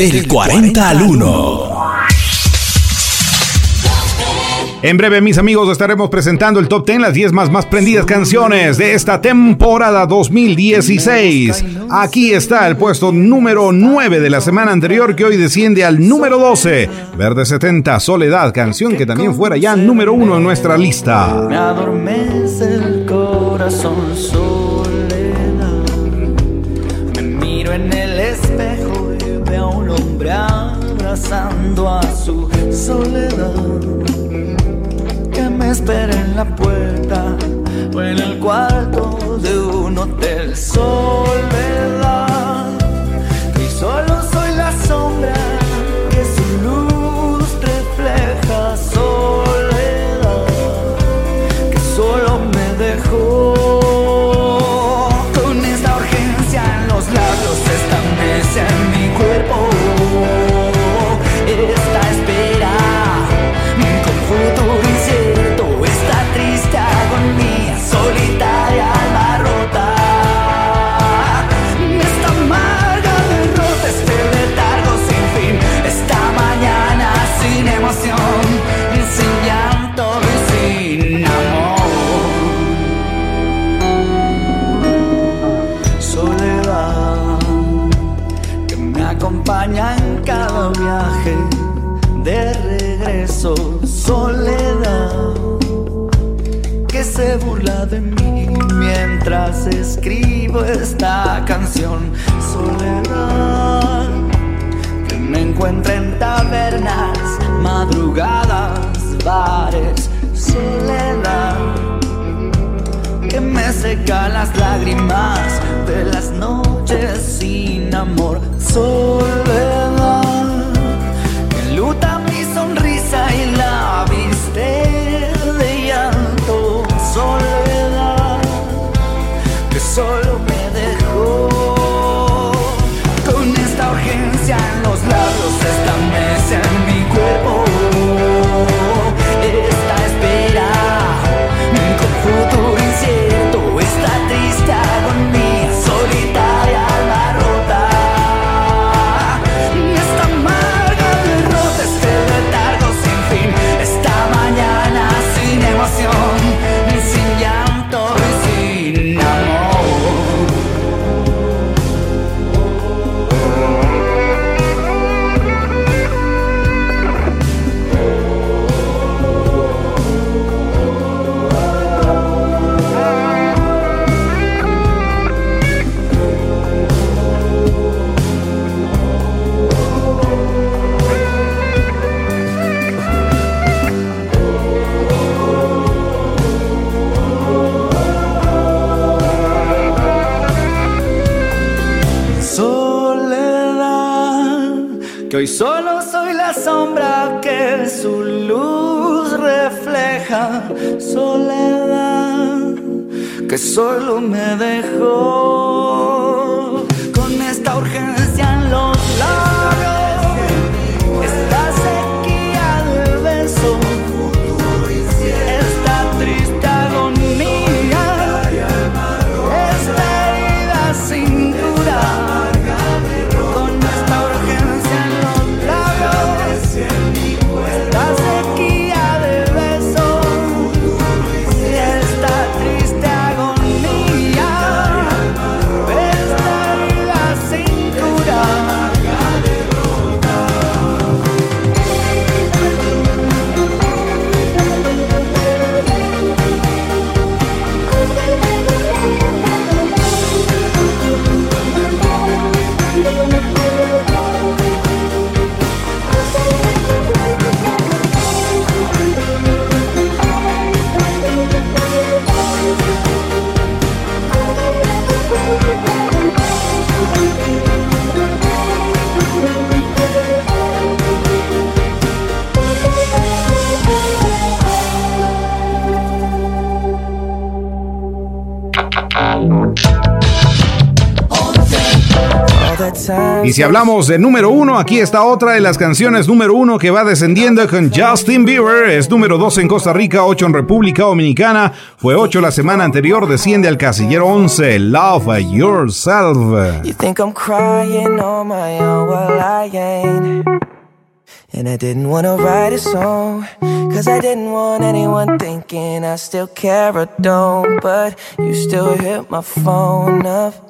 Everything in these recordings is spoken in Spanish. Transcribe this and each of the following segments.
Del 40 al 1. En breve, mis amigos, estaremos presentando el top 10, las 10 más, más prendidas canciones de esta temporada 2016. Aquí está el puesto número 9 de la semana anterior que hoy desciende al número 12. Verde 70, Soledad, canción que también fuera ya número 1 en nuestra lista. Me adormece el corazón soledad. Abrazando a su soledad me espera en la puerta o en el cuarto de un hotel soledad. Y solo soy la sombra que su luz refleja soledad, que solo me dejó. Lágrimas de las noches sin amor. Soledad hoy Y si hablamos de número uno, aquí está otra de las canciones número uno que va descendiendo con Justin Bieber. Es número dos en Costa Rica, ocho en República Dominicana. Fue ocho la semana anterior, desciende al casillero 11. Love Yourself. You think I'm crying on my own, well I ain't. And I didn't wanna write a song, cause I didn't want anyone thinking I still care or don't. But you still hit my phone up.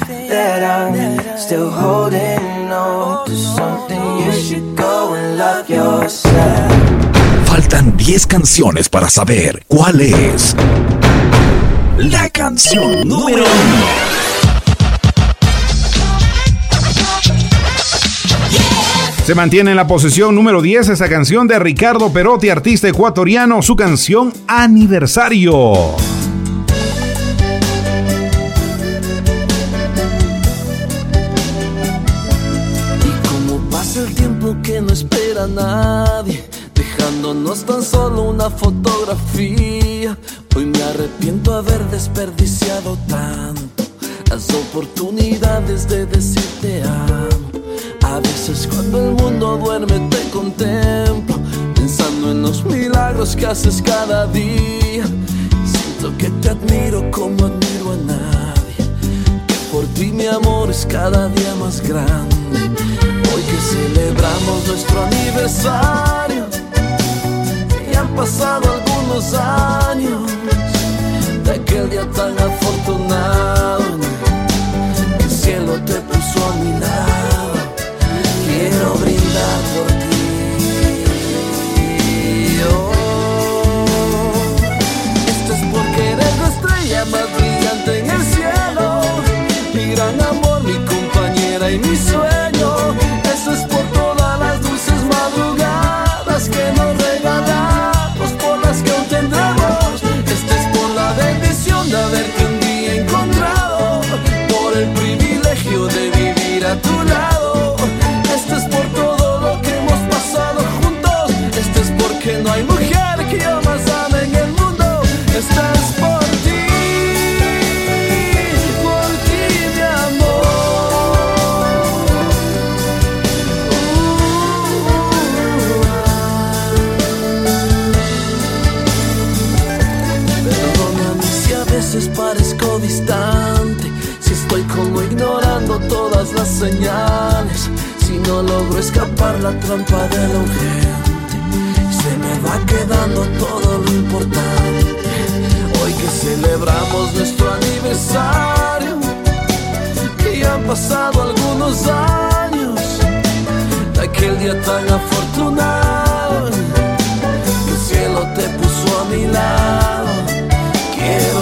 that I'm still holding on to something, you should go and love yourself. Faltan 10 canciones para saber cuál es la canción número 1. Se mantiene en la posición número 10 esa canción de Ricardo Perotti, artista ecuatoriano, su canción Aniversario. Dejándonos tan solo una fotografía, hoy me arrepiento haber desperdiciado tanto las oportunidades de decirte amo. A veces cuando el mundo duerme te contemplo, pensando en los milagros que haces cada día. Siento que te admiro como admiro a nadie, que por ti mi amor es cada día más grande. Hoy que celebramos nuestro aniversario, y han pasado algunos años de aquel día tan afortunado que el cielo te puso a mi lado. Quiero brindar por ti. Esto es porque eres la estrella más brillante en el cielo, mi gran amor, mi compañera y mi sueño. Escapar la trampa de lo urgente. Se me va quedando todo lo importante. Hoy que celebramos nuestro aniversario, ya han pasado algunos años de aquel día tan afortunado, que el cielo te puso a mi lado. Quiero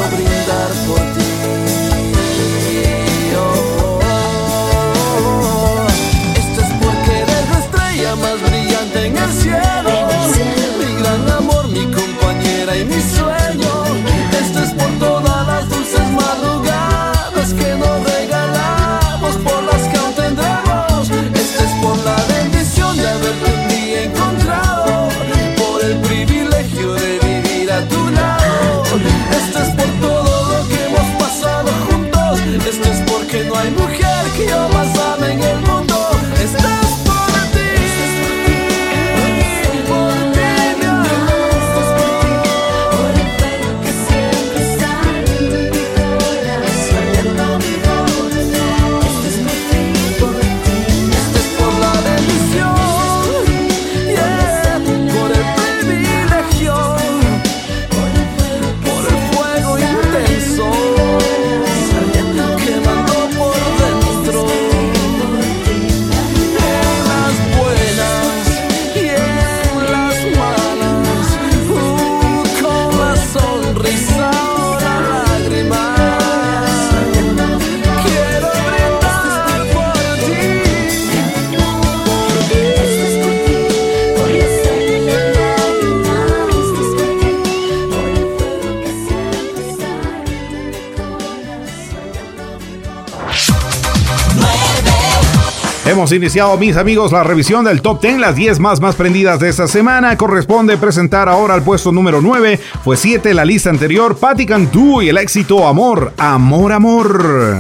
Iniciado, mis amigos, la revisión del top 10, las 10 más más prendidas de esta semana. Corresponde presentar ahora al puesto número 9. Fue 7 la lista anterior. Patti Cantú y el éxito Amor, Amor, Amor.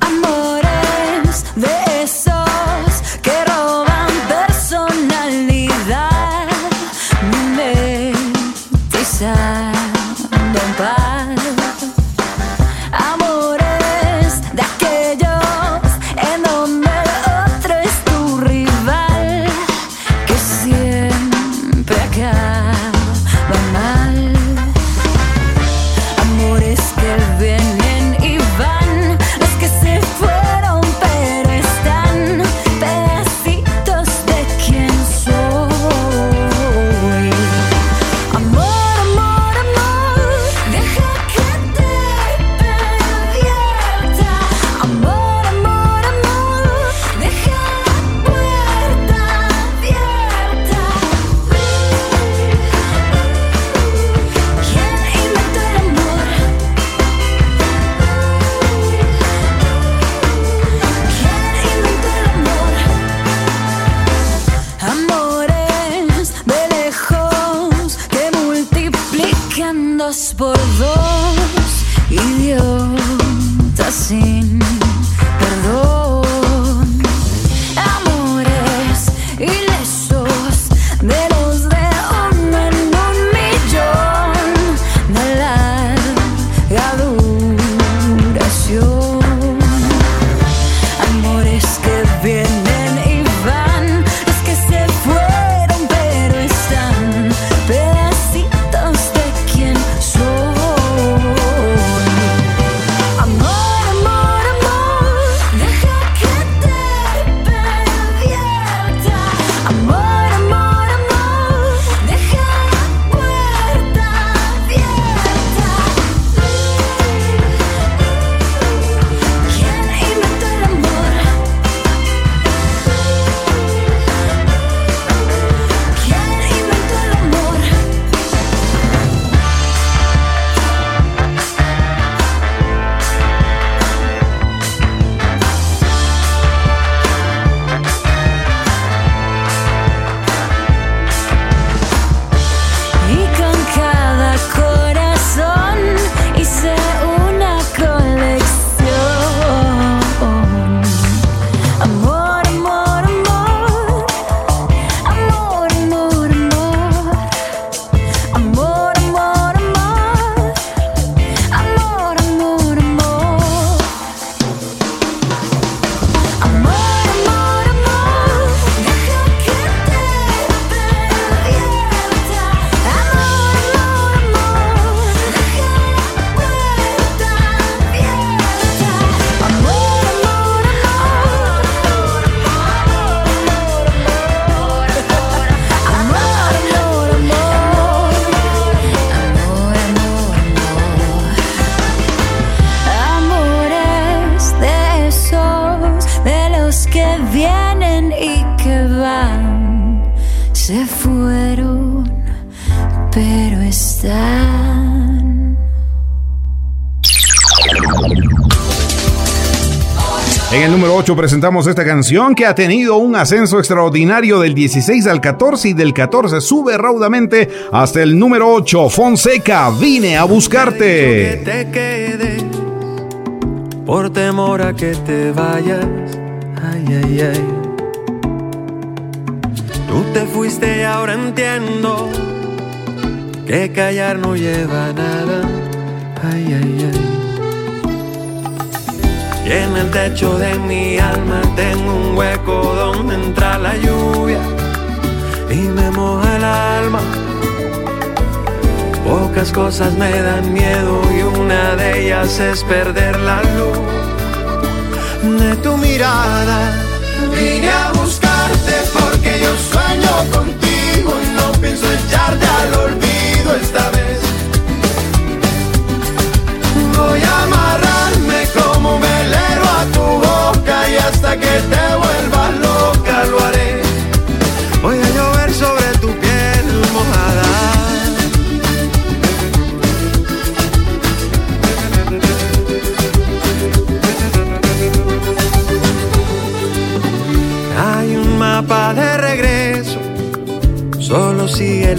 Amores de esos que roban personalidad. 8 presentamos esta canción que ha tenido un ascenso extraordinario del 16 al 14 y del 14 sube raudamente hasta el número 8. Fonseca, vine a buscarte. Que te quedes por temor a que te vayas. Ay, ay, ay. Tú te fuiste y ahora entiendo que callar no lleva nada. Ay, ay, ay. En el techo de mi alma tengo un hueco donde entra la lluvia y me moja el alma. Pocas cosas me dan miedo y una de ellas es perder la luz de tu mirada. Vine a buscarte porque yo sueño contigo y no pienso echarte al olvido esta vez.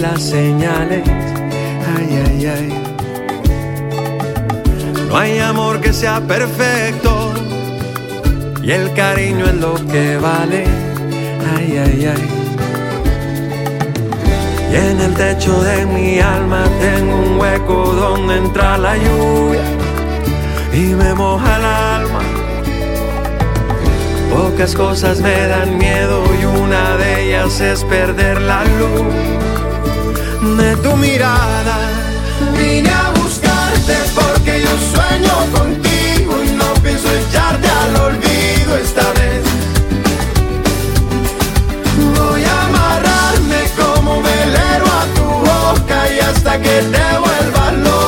Las señales. Ay, ay, ay. No hay amor que sea perfecto y el cariño es lo que vale. Ay, ay, ay. Y en el techo de mi alma tengo un hueco donde entra la lluvia y me moja el alma. Pocas cosas me dan miedo y una de ellas es perder la luz de tu mirada. Vine a buscarte porque yo sueño contigo y no pienso echarte al olvido esta vez. Voy a amarrarme como velero a tu boca y hasta que te vuelvas loca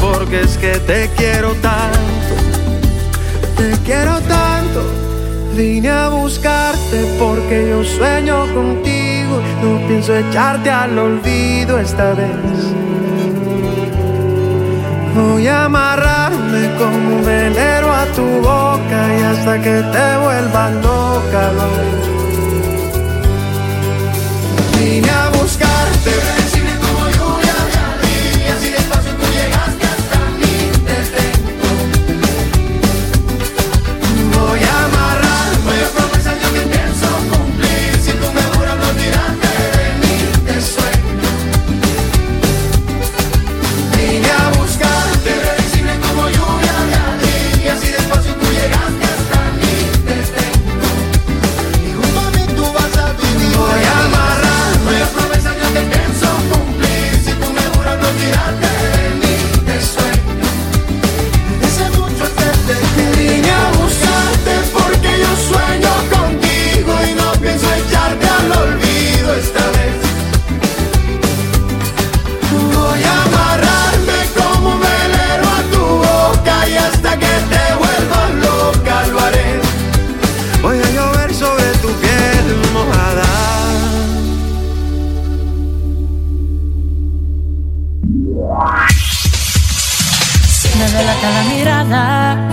porque es que te quiero tanto. Te quiero tanto. Vine a buscarte porque yo sueño contigo. No pienso echarte al olvido esta vez. Voy a amarrarme como un velero a tu boca y hasta que te vuelvas loca. lo- Vine a buscarte.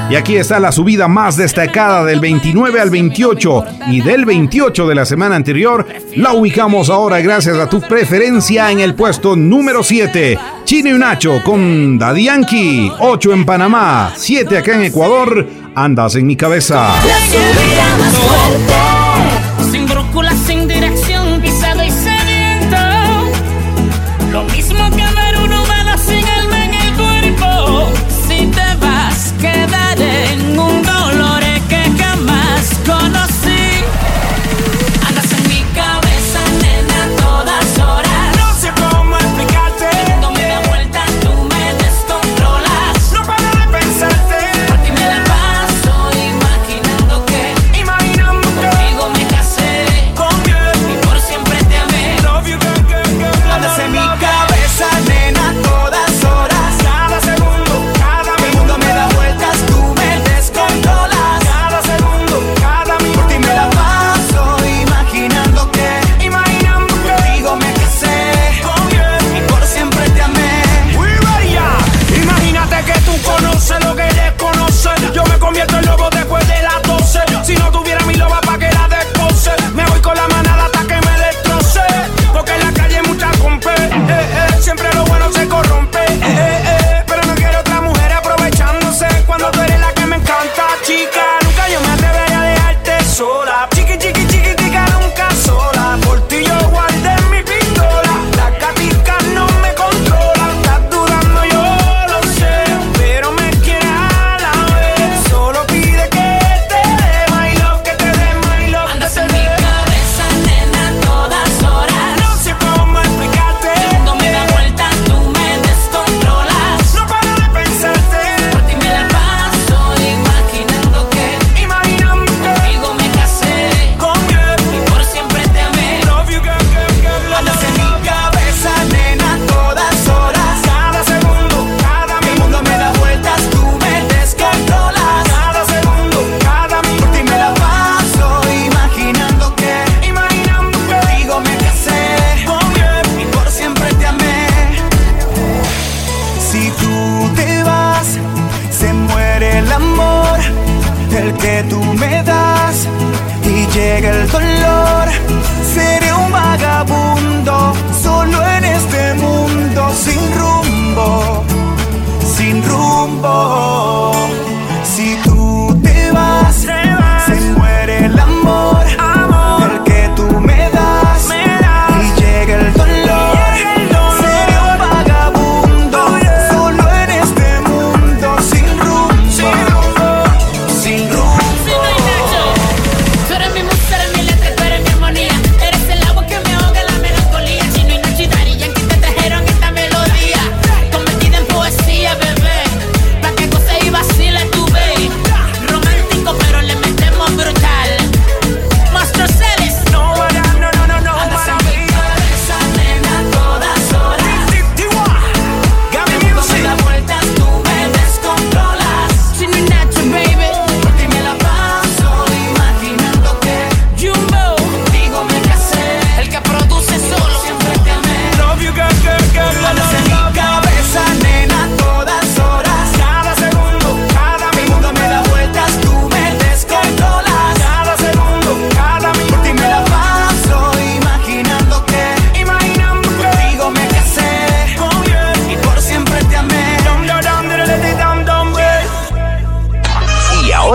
Y aquí está la subida más destacada del 29 al 28 y del 28 de la semana anterior. La ubicamos ahora gracias a tu preferencia en el puesto número 7. Chino y Nacho con Daddy Yankee. 8 en Panamá, 7 acá en Ecuador. Andas en mi cabeza. La subida más fuerte. Sin brújula,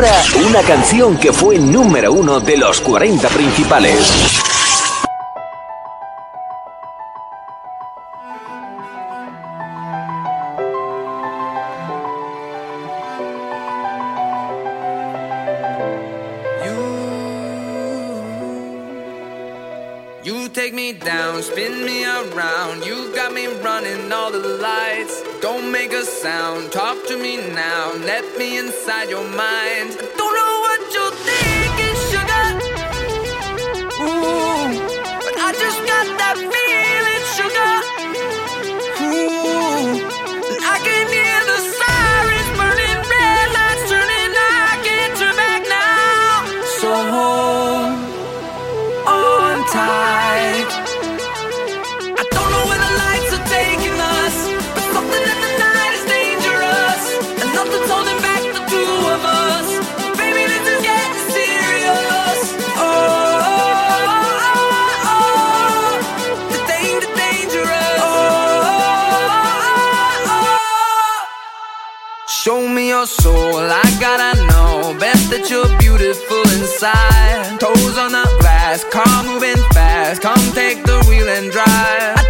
ahora una canción que fue número uno de los 40 principales. take me down, spin me around. You got me running all the lights. Don't make a sound, talk to me now. Let me inside your mind. I Don't know what you're thinking, sugar. Ooh, but I just got that feeling, inside. Toes on the glass, car moving fast. Come take the wheel and drive